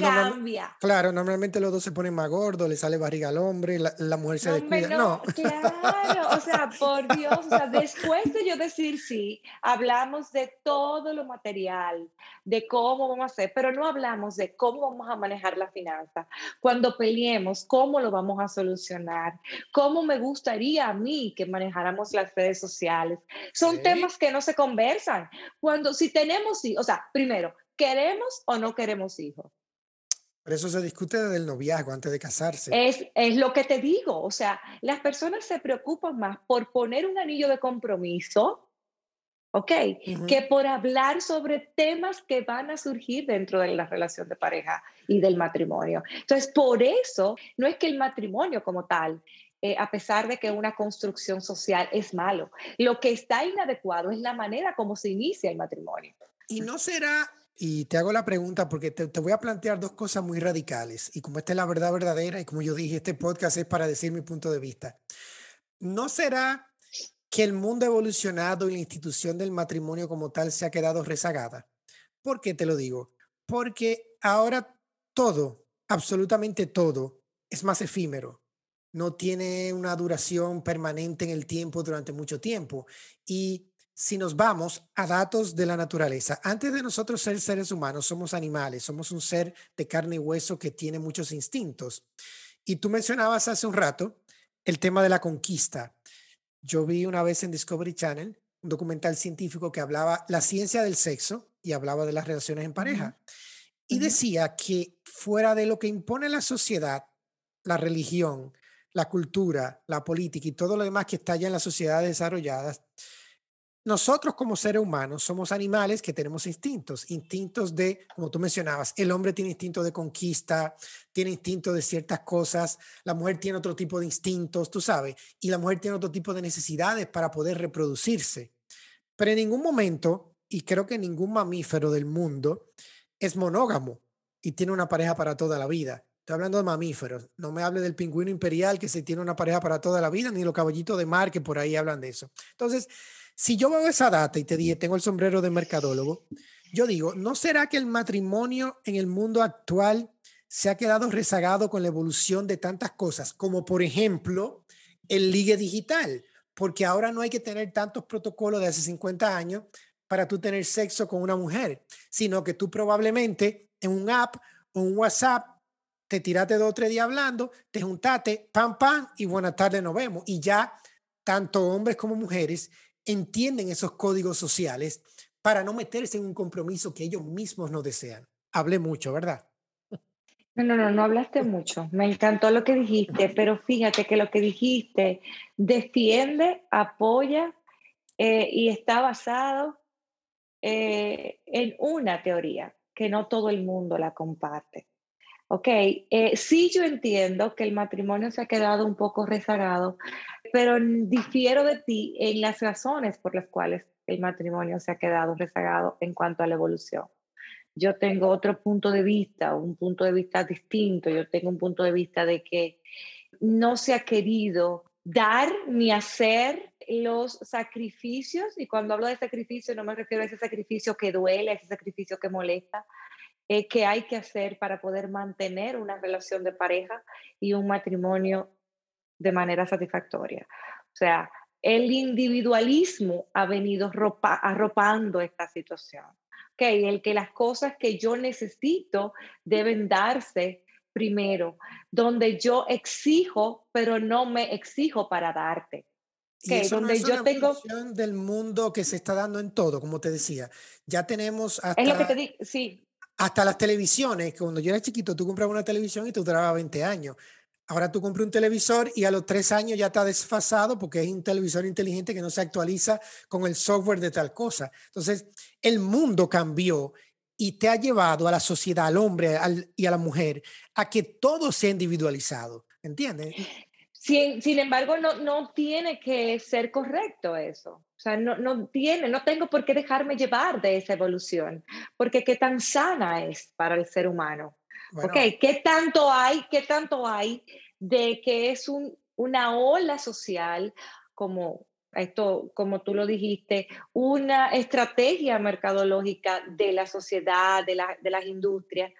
[SPEAKER 2] cambia.
[SPEAKER 1] claro, normalmente los dos se ponen más gordos, le sale barriga al hombre, la, la mujer se descuida. No,
[SPEAKER 2] claro, o sea, *laughs* por Dios, o sea, después de yo decir sí, hablamos de todo lo material, de cómo vamos a hacer, pero no hablamos de cómo vamos a manejar la finanza. Cuando peleemos, cómo lo vamos a solucionar, cómo me gustaría a mí que manejáramos las redes sociales. Son temas que no se conversan. Cuando, si tenemos, o sea, primero, ¿queremos o no queremos hijos?
[SPEAKER 1] Pero eso se discute desde el noviazgo, antes de casarse.
[SPEAKER 2] Es, es lo que te digo, o sea, las personas se preocupan más por poner un anillo de compromiso, ¿ok? Que por hablar sobre temas que van a surgir dentro de la relación de pareja y del matrimonio. Entonces, por eso, no es que el matrimonio como tal eh, a pesar de que una construcción social es malo. Lo que está inadecuado es la manera como se inicia el matrimonio.
[SPEAKER 1] Y no será y te hago la pregunta porque te, voy a plantear dos cosas muy radicales. Y como esta es la verdad verdadera, y como yo dije, este podcast es para decir mi punto de vista. ¿No será que el mundo evolucionado y la institución del matrimonio como tal se ha quedado rezagada? ¿Por qué te lo digo? Porque ahora todo, absolutamente todo, es más efímero. No tiene una duración permanente en el tiempo durante mucho tiempo. Y si nos vamos a datos de la naturaleza, antes de nosotros ser seres humanos, somos animales, somos un ser de carne y hueso que tiene muchos instintos. Y tú mencionabas hace un rato el tema de la conquista. Yo vi una vez en Discovery Channel un documental científico que hablaba la ciencia del sexo y hablaba de las relaciones en pareja. Y decía que fuera de lo que impone la sociedad, la religión, la cultura, la política y todo lo demás que está allá en las sociedades desarrolladas, nosotros como seres humanos somos animales que tenemos instintos, instintos de, como tú mencionabas, el hombre tiene instinto de conquista, tiene instinto de ciertas cosas, la mujer tiene otro tipo de instintos, tú sabes, y la mujer tiene otro tipo de necesidades para poder reproducirse. Pero en ningún momento, y creo que ningún mamífero del mundo es monógamo y tiene una pareja para toda la vida. Estoy hablando de mamíferos. No me hable del pingüino imperial que se tiene una pareja para toda la vida, ni los caballitos de mar que por ahí hablan de eso. Entonces, si yo veo esa data y te dije, tengo el sombrero de mercadólogo, yo digo, ¿no será que el matrimonio en el mundo actual se ha quedado rezagado con la evolución de tantas cosas, como por ejemplo el ligue digital? Porque ahora no hay que tener tantos protocolos de hace 50 años para tú tener sexo con una mujer, sino que tú probablemente en un app o un WhatsApp te tiraste dos o tres días hablando, te juntaste, pam, pam, y buenas tardes, nos vemos. Y ya tanto hombres como mujeres entienden esos códigos sociales para no meterse en un compromiso que ellos mismos no desean. Hablé mucho, ¿verdad?
[SPEAKER 2] No, no, no, no hablaste mucho. Me encantó lo que dijiste, *laughs* pero fíjate que lo que dijiste defiende, apoya eh, y está basado eh, en una teoría que no todo el mundo la comparte. Ok, eh, sí yo entiendo que el matrimonio se ha quedado un poco rezagado, pero difiero de ti en las razones por las cuales el matrimonio se ha quedado rezagado en cuanto a la evolución. Yo tengo otro punto de vista, un punto de vista distinto. Yo tengo un punto de vista de que no se ha querido dar ni hacer los sacrificios, y cuando hablo de sacrificio no me refiero a ese sacrificio que duele, a ese sacrificio que molesta, eh, que hay que hacer para poder mantener una relación de pareja y un matrimonio de manera satisfactoria. O sea, el individualismo ha venido arropando esta situación. Okay, el que las cosas que yo necesito deben darse primero, donde yo exijo, pero no me exijo para darte.
[SPEAKER 1] Okay, donde yo tengo del mundo que se está dando en todo, como te decía. Ya tenemos hasta
[SPEAKER 2] Es lo que te digo, sí.
[SPEAKER 1] Hasta las televisiones, cuando yo era chiquito, tú comprabas una televisión y te duraba 20 años. Ahora tú compras un televisor y a los tres años ya está desfasado porque es un televisor inteligente que no se actualiza con el software de tal cosa. Entonces, el mundo cambió y te ha llevado a la sociedad, al hombre y a la mujer, a que todo sea individualizado. ¿Entiendes?
[SPEAKER 2] Sin, sin embargo, no, no tiene que ser correcto eso. O sea, no, no tiene, no tengo por qué dejarme llevar de esa evolución, porque qué tan sana es para el ser humano. ¿Qué tanto hay, qué tanto hay de que es un, una ola social como esto, como tú lo dijiste, una estrategia mercadológica de la sociedad, de, la, de las industrias,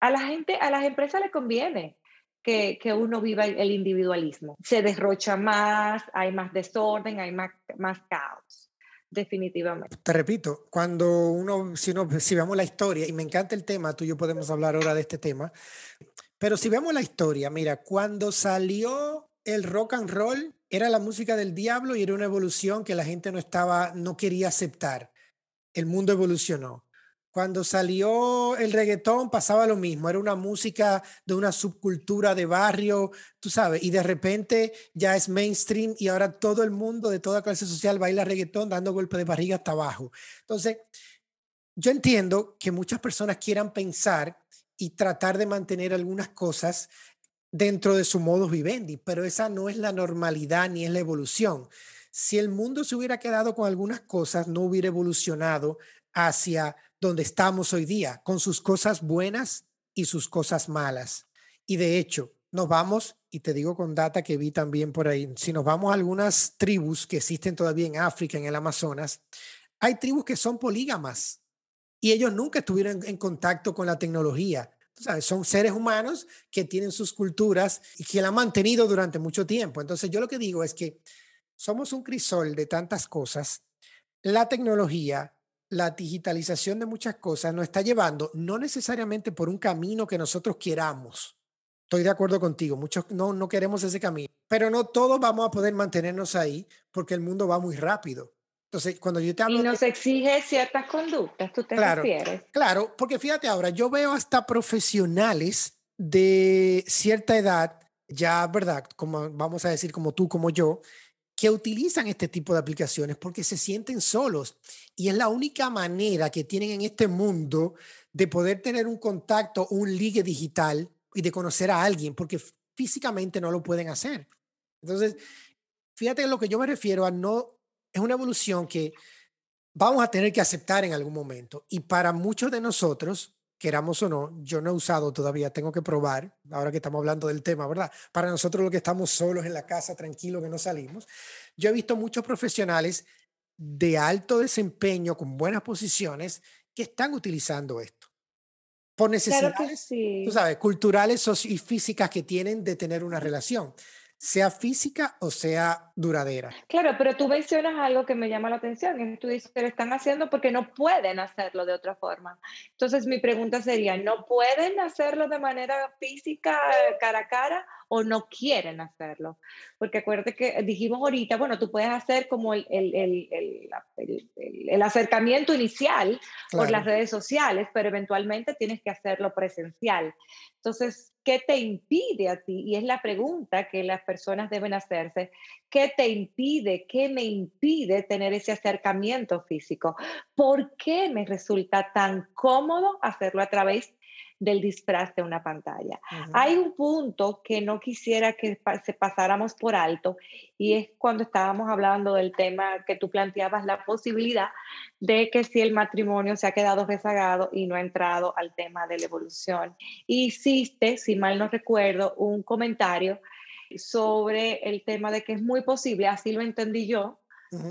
[SPEAKER 2] A la gente, a las empresas les conviene que, que, uno viva el individualismo. Se derrocha más, hay más desorden, hay más, más caos, definitivamente.
[SPEAKER 1] Te repito, cuando uno si, uno, si vemos la historia, y me encanta el tema, tú y yo podemos hablar ahora de este tema, pero si vemos la historia, mira, cuando salió el rock and roll, era la música del diablo y era una evolución que la gente no estaba, no quería aceptar. El mundo evolucionó. Cuando salió el reggaetón pasaba lo mismo, era una música de una subcultura de barrio, tú sabes, y de repente ya es mainstream y ahora todo el mundo de toda clase social baila reggaetón dando golpe de barriga hasta abajo. Entonces, yo entiendo que muchas personas quieran pensar y tratar de mantener algunas cosas dentro de su modus vivendi, pero esa no es la normalidad ni es la evolución. Si el mundo se hubiera quedado con algunas cosas, no hubiera evolucionado hacia donde estamos hoy día, con sus cosas buenas y sus cosas malas. Y de hecho, nos vamos, y te digo con data que vi también por ahí, si nos vamos a algunas tribus que existen todavía en África, en el Amazonas, hay tribus que son polígamas y ellos nunca estuvieron en contacto con la tecnología. Son seres humanos que tienen sus culturas y que la han mantenido durante mucho tiempo. Entonces yo lo que digo es que somos un crisol de tantas cosas. La tecnología, la digitalización de muchas cosas nos está llevando no necesariamente por un camino que nosotros queramos. Estoy de acuerdo contigo, muchos no, no queremos ese camino, pero no todos vamos a poder mantenernos ahí porque el mundo va muy rápido. Entonces, cuando yo te hablo...
[SPEAKER 2] Y nos exige ciertas conductas, tú te
[SPEAKER 1] claro,
[SPEAKER 2] refieres.
[SPEAKER 1] Claro, porque fíjate ahora, yo veo hasta profesionales de cierta edad, ya, ¿verdad? Como vamos a decir, como tú, como yo, que utilizan este tipo de aplicaciones porque se sienten solos y es la única manera que tienen en este mundo de poder tener un contacto, un ligue digital y de conocer a alguien porque físicamente no lo pueden hacer. Entonces, fíjate lo que yo me refiero a no, es una evolución que vamos a tener que aceptar en algún momento y para muchos de nosotros queramos o no, yo no he usado todavía, tengo que probar, ahora que estamos hablando del tema, ¿verdad? Para nosotros lo que estamos solos en la casa, tranquilos, que no salimos, yo he visto muchos profesionales de alto desempeño, con buenas posiciones, que están utilizando esto. Por necesidades, tú sabes, culturales y físicas que tienen de tener una relación sea física o sea duradera.
[SPEAKER 2] Claro, pero tú mencionas algo que me llama la atención, y tú dices lo están haciendo porque no pueden hacerlo de otra forma. Entonces mi pregunta sería, ¿no pueden hacerlo de manera física, cara a cara, o no quieren hacerlo? Porque acuérdate que dijimos ahorita, bueno, tú puedes hacer como el, el, el, el acercamiento inicial por las redes sociales, pero eventualmente tienes que hacerlo presencial. Entonces, ¿qué te impide a ti? Y es la pregunta que las personas deben hacerse. ¿Qué te impide? ¿Qué me impide tener ese acercamiento físico? ¿Por qué me resulta tan cómodo hacerlo a través del disfraz de una pantalla. Hay un punto que no quisiera que se pasáramos por alto y es cuando estábamos hablando del tema que tú planteabas, la posibilidad de que si el matrimonio se ha quedado rezagado y no ha entrado al tema de la evolución. hiciste, si mal no recuerdo, un comentario sobre el tema de que es muy posible, así lo entendí yo,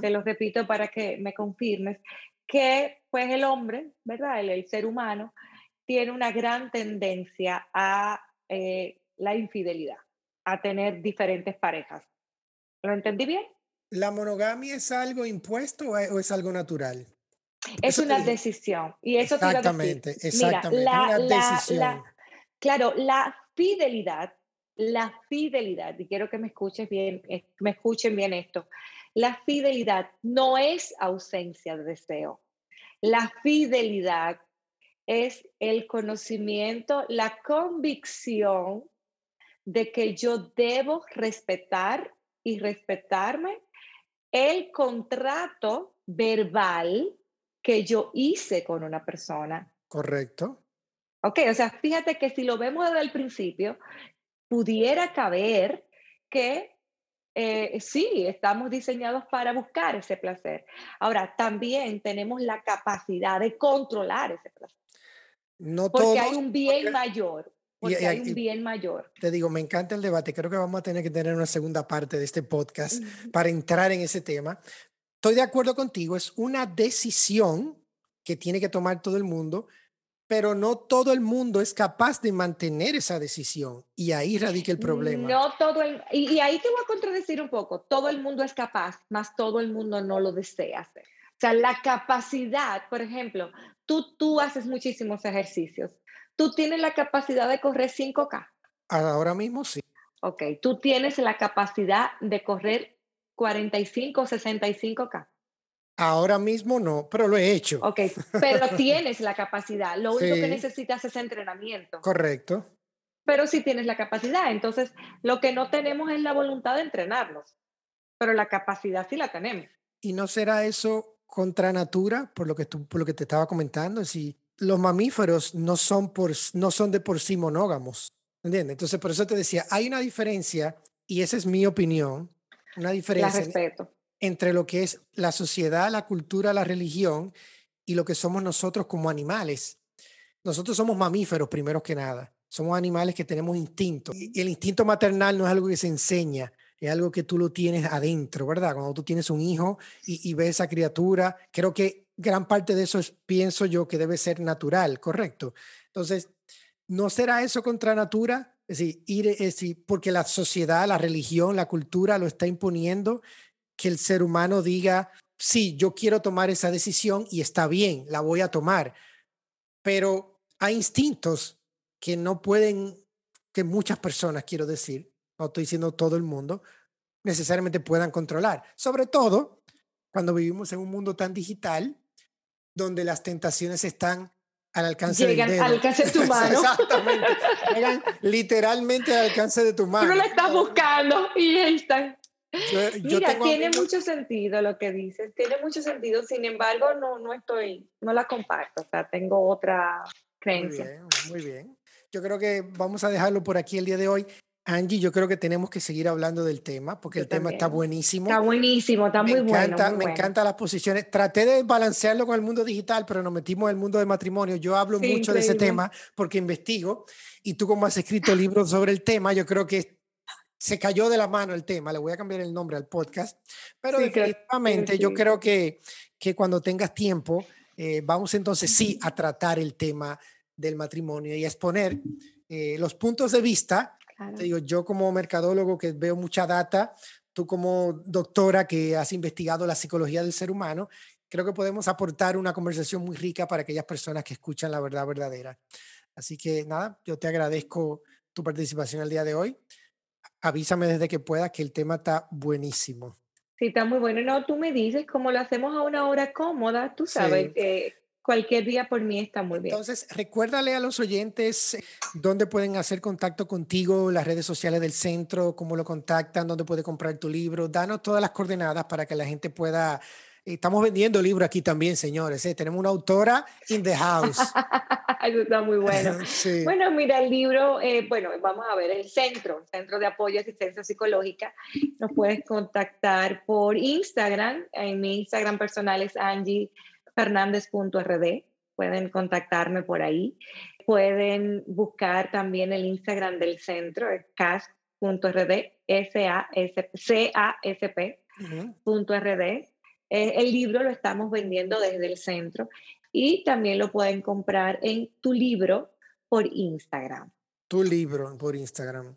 [SPEAKER 2] te lo repito para que me confirmes, que pues el hombre, ¿verdad? el ser humano, tiene una gran tendencia a eh, la infidelidad, a tener diferentes parejas. ¿Lo entendí bien?
[SPEAKER 1] ¿La monogamia es algo impuesto o es algo natural?
[SPEAKER 2] Es una decisión. Y eso
[SPEAKER 1] exactamente, exactamente. una decisión.
[SPEAKER 2] claro, la fidelidad, la fidelidad, y quiero que me escuches bien, eh, me escuchen bien esto. La fidelidad no es ausencia de deseo. La fidelidad es el conocimiento, la convicción de que yo debo respetar y respetarme el contrato verbal que yo hice con una persona.
[SPEAKER 1] Correcto.
[SPEAKER 2] Ok, o sea, fíjate que si lo vemos desde el principio, pudiera caber que eh, sí, estamos diseñados para buscar ese placer. Ahora, también tenemos la capacidad de controlar ese placer.
[SPEAKER 1] No
[SPEAKER 2] porque hay un bien mayor. Porque hay un bien mayor.
[SPEAKER 1] Te digo, me encanta el debate. Creo que vamos a tener que tener una segunda parte de este podcast para entrar en ese tema. Estoy de acuerdo contigo, es una decisión que tiene que tomar todo el mundo, pero no todo el mundo es capaz de mantener esa decisión y ahí radica el problema.
[SPEAKER 2] No todo el, y, y, ahí te voy a contradecir un poco, todo el mundo es capaz, más todo el mundo no lo desea hacer. O sea, la capacidad, por ejemplo, tú, tú haces muchísimos ejercicios, tú tienes la capacidad de correr 5K.
[SPEAKER 1] Ahora mismo sí.
[SPEAKER 2] Ok, tú tienes la capacidad de correr 45 o 65K.
[SPEAKER 1] Ahora mismo no, pero lo he hecho.
[SPEAKER 2] Ok, pero *laughs* tienes la capacidad. Lo único que necesitas es entrenamiento.
[SPEAKER 1] Correcto.
[SPEAKER 2] Pero sí tienes la capacidad. Entonces, lo que no tenemos es la voluntad de entrenarnos. Pero la capacidad sí la tenemos.
[SPEAKER 1] ¿Y no será eso contra natura, por lo que, tú, por lo que te estaba comentando? Si los mamíferos no son, por, no son de por sí monógamos. ¿Entiendes? Entonces, por eso te decía, hay una diferencia, y esa es mi opinión, una diferencia. Entre lo que es la sociedad, la cultura, la religión y lo que somos nosotros como animales. Nosotros somos mamíferos primero que nada. Somos animales que tenemos instinto. Y el instinto maternal no es algo que se enseña, es algo que tú lo tienes adentro, ¿verdad? Cuando tú tienes un hijo y, ves esa criatura, creo que gran parte de eso es, pienso yo, que debe ser natural, ¿correcto? Entonces, ¿no será eso contra natura? Es decir, ir, es decir, porque la sociedad, la religión, la cultura lo está imponiendo que el ser humano diga, sí, yo quiero tomar esa decisión y está bien, la voy a tomar. Pero hay instintos que no pueden, que muchas personas, quiero decir, no estoy diciendo todo el mundo, necesariamente puedan controlar. Sobre todo cuando vivimos en un mundo tan digital, donde las tentaciones están al alcance
[SPEAKER 2] Llegan
[SPEAKER 1] del dedo.
[SPEAKER 2] al alcance de tu *laughs* mano.
[SPEAKER 1] Exactamente. Llegan *laughs* literalmente al alcance de tu mano.
[SPEAKER 2] Tú lo estás buscando y ahí están.
[SPEAKER 1] Yo, yo
[SPEAKER 2] Mira,
[SPEAKER 1] tengo
[SPEAKER 2] tiene
[SPEAKER 1] amigos-
[SPEAKER 2] mucho sentido lo que dices, tiene mucho sentido, sin embargo, no, no estoy, no la comparto, o sea, tengo otra
[SPEAKER 1] Muy
[SPEAKER 2] creencia.
[SPEAKER 1] bien, muy bien. Yo creo que vamos a dejarlo por aquí el día de hoy. Angie, yo creo que tenemos que seguir hablando del tema porque
[SPEAKER 2] Yo
[SPEAKER 1] el tema está
[SPEAKER 2] también.
[SPEAKER 1] buenísimo.
[SPEAKER 2] Está buenísimo, está
[SPEAKER 1] me
[SPEAKER 2] muy
[SPEAKER 1] encanta,
[SPEAKER 2] bueno. muy
[SPEAKER 1] me
[SPEAKER 2] bueno.
[SPEAKER 1] encantan las posiciones. Traté de balancearlo con el mundo digital, pero nos metimos en el mundo del matrimonio. Yo hablo
[SPEAKER 2] Sí,
[SPEAKER 1] mucho de ese
[SPEAKER 2] increíble.
[SPEAKER 1] tema porque investigo y tú como has escrito libros sobre el tema, yo creo que se cayó de la mano el tema. Le voy a cambiar el nombre al podcast, pero
[SPEAKER 2] Sí,
[SPEAKER 1] definitivamente yo
[SPEAKER 2] sí.
[SPEAKER 1] creo que, que cuando tengas tiempo, eh, vamos entonces sí a tratar el tema del matrimonio y a exponer eh, los puntos de vista
[SPEAKER 2] Claro.
[SPEAKER 1] te digo, yo como mercadólogo que veo mucha data, tú como doctora que has investigado la psicología del ser humano, creo que podemos aportar una conversación muy rica para aquellas personas que escuchan la verdad verdadera. Así que nada, yo te agradezco tu participación el día de hoy. Avísame desde que puedas que el tema está buenísimo.
[SPEAKER 2] Sí, está muy bueno. No, tú me dices, como lo hacemos a una hora cómoda, tú
[SPEAKER 1] Sí.
[SPEAKER 2] sabes, eh, cualquier día por mí está muy bien.
[SPEAKER 1] Entonces, recuérdale a los oyentes eh, dónde pueden hacer contacto contigo, las redes sociales del centro, cómo lo contactan, dónde puede comprar tu libro. Danos todas las coordenadas para que la gente pueda. Estamos vendiendo libros aquí también, señores. ¿eh? Tenemos una autora in the house. *laughs*
[SPEAKER 2] Eso está muy bueno. *laughs*
[SPEAKER 1] sí.
[SPEAKER 2] Bueno, mira, el libro, eh, bueno, vamos a ver, el centro, Centro de Apoyo y Asistencia Psicológica, nos puedes contactar por Instagram, en mi Instagram personal es angiefernández.rd, pueden contactarme por ahí, pueden buscar también el Instagram del centro, es cas.rd, C-A-S-P,
[SPEAKER 1] Ujú.
[SPEAKER 2] punto RD. Eh, el libro lo estamos vendiendo desde el centro y también lo pueden comprar en tu libro por Instagram.
[SPEAKER 1] Tu libro por Instagram.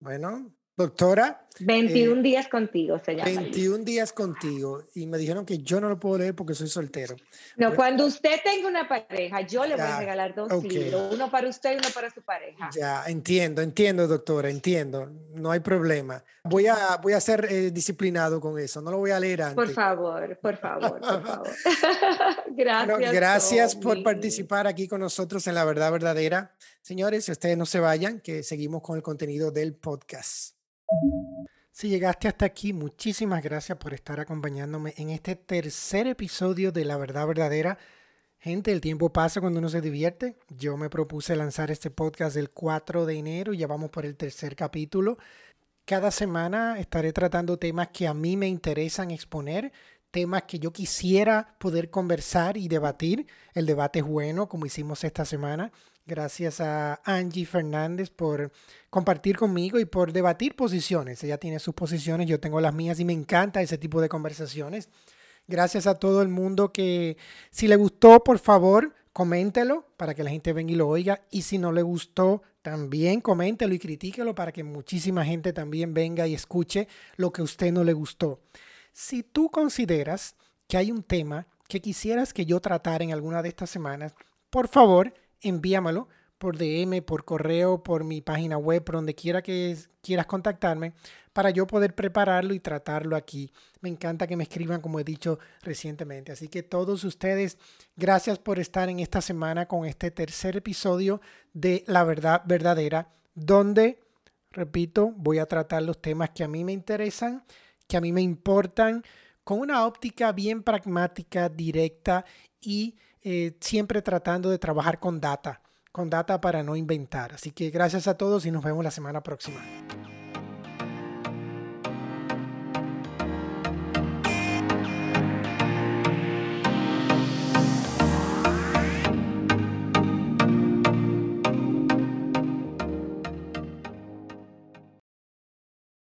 [SPEAKER 1] Bueno, doctora,
[SPEAKER 2] 21 días contigo se llama. el libro.
[SPEAKER 1] 21 días contigo. Y me dijeron que yo no lo puedo leer porque soy soltero.
[SPEAKER 2] No,
[SPEAKER 1] Bueno.
[SPEAKER 2] cuando usted tenga una pareja, yo le voy
[SPEAKER 1] Ya,
[SPEAKER 2] a regalar dos
[SPEAKER 1] ok.
[SPEAKER 2] libros, uno para usted y uno para su pareja.
[SPEAKER 1] Ya, entiendo, entiendo, doctora, entiendo. No hay problema. Voy a, voy a ser eh, disciplinado con eso. No lo voy a leer antes.
[SPEAKER 2] Por favor, por favor, por *laughs* favor. *laughs* gracias.
[SPEAKER 1] Bueno, gracias por
[SPEAKER 2] Tommy.
[SPEAKER 1] participar aquí con nosotros en La Verdad Verdadera. Señores, ustedes no se vayan, que seguimos con el contenido del podcast. Si llegaste hasta aquí, muchísimas gracias por estar acompañándome en este tercer episodio de La Verdad Verdadera. Gente, el tiempo pasa cuando uno se divierte. Yo me propuse lanzar este podcast el 4 de enero y ya vamos por el tercer capítulo. Cada semana estaré tratando temas que a mí me interesan exponer, temas que yo quisiera poder conversar y debatir. El debate es bueno, como hicimos esta semana. Gracias a Angie Fernández por compartir conmigo y por debatir posiciones. Ella tiene sus posiciones, yo tengo las mías y me encanta ese tipo de conversaciones. Gracias a todo el mundo que si le gustó, por favor, coméntelo para que la gente venga y lo oiga. Y si no le gustó, también coméntelo y critíquelo para que muchísima gente también venga y escuche lo que a usted no le gustó. Si tú consideras que hay un tema que quisieras que yo tratara en alguna de estas semanas, por favor, envíamelo por DM, por correo, por mi página web, por donde quiera que quieras contactarme, para yo poder prepararlo y tratarlo aquí. Me encanta que me escriban, como he dicho recientemente. Así que todos ustedes, gracias por estar en esta semana con este tercer episodio de La Verdad Verdadera, donde, repito, voy a tratar los temas que a mí me interesan, que a mí me importan, con una óptica bien pragmática, directa y eh, siempre tratando de trabajar con data con data para no inventar. Así que gracias a todos y nos vemos la semana próxima.